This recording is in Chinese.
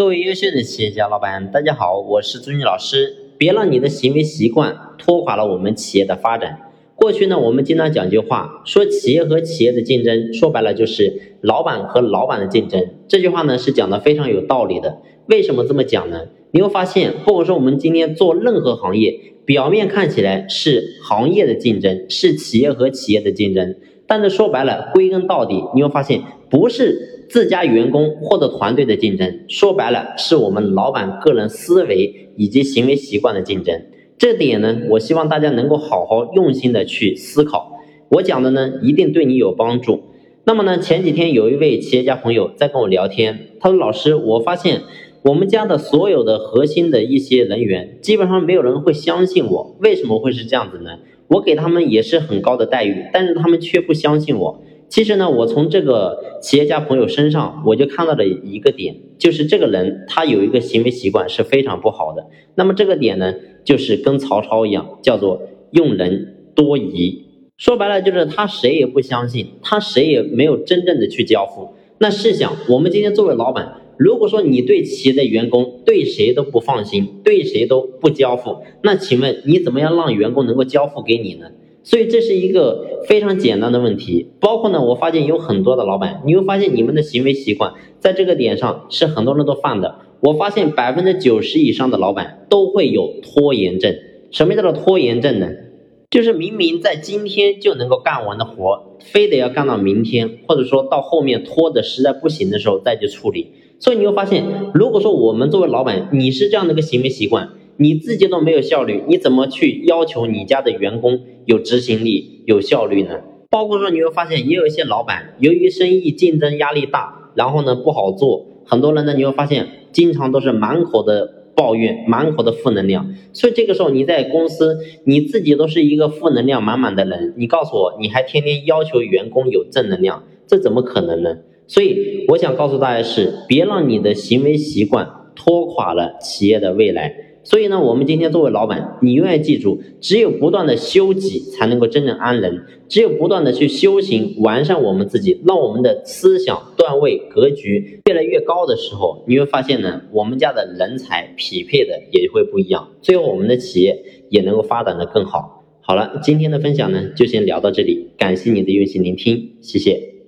各位优秀的企业家老板，大家好，我是朱军老师。别让你的行为习惯拖垮了我们企业的发展。过去呢，我们经常讲句话，说企业和企业的竞争，说白了就是老板和老板的竞争。这句话呢是讲的非常有道理的。为什么这么讲呢？你会发现，或者说我们今天做任何行业，表面看起来是行业的竞争，是企业和企业的竞争，但是说白了，归根到底，你会发现不是。自家员工或者团队的竞争，说白了是我们老板个人思维以及行为习惯的竞争。这点呢，我希望大家能够好好用心的去思考。我讲的呢，一定对你有帮助。那么呢，前几天有一位企业家朋友在跟我聊天，他说：“老师，我发现我们家的所有的核心的一些人员，基本上没有人会相信我。为什么会是这样子呢？我给他们也是很高的待遇，但是他们却不相信我。”其实呢，我从这个企业家朋友身上，我就看到了一个点，就是这个人他有一个行为习惯是非常不好的。那么这个点呢，就是跟曹操一样，叫做用人多疑。说白了就是他谁也不相信，他谁也没有真正的去交付。那试想，我们今天作为老板，如果说你对企业的员工对谁都不放心，对谁都不交付，那请问你怎么样让员工能够交付给你呢？所以这是一个非常简单的问题，包括呢，我发现有很多的老板，你会发现你们的行为习惯在这个点上是很多人都犯的。我发现百分之九十以上的老板都会有拖延症。什么叫做拖延症呢？就是明明在今天就能够干完的活，非得要干到明天，或者说到后面拖的实在不行的时候再去处理。所以你会发现，如果说我们作为老板，你是这样的一个行为习惯。你自己都没有效率，你怎么去要求你家的员工有执行力、有效率呢？包括说你会发现，也有一些老板由于生意竞争压力大，然后呢不好做，很多人呢你会发现经常都是满口的抱怨、满口的负能量。所以这个时候你在公司你自己都是一个负能量满满的人，你告诉我你还天天要求员工有正能量，这怎么可能呢？所以我想告诉大家是，别让你的行为习惯拖垮了企业的未来。所以呢，我们今天作为老板，你永远记住，只有不断的修己，才能够真正安人；只有不断的去修行，完善我们自己，让我们的思想段位格局越来越高的时候，你会发现呢，我们家的人才匹配的也会不一样，最后我们的企业也能够发展的更好。好了，今天的分享呢，就先聊到这里，感谢你的用心聆听，谢谢。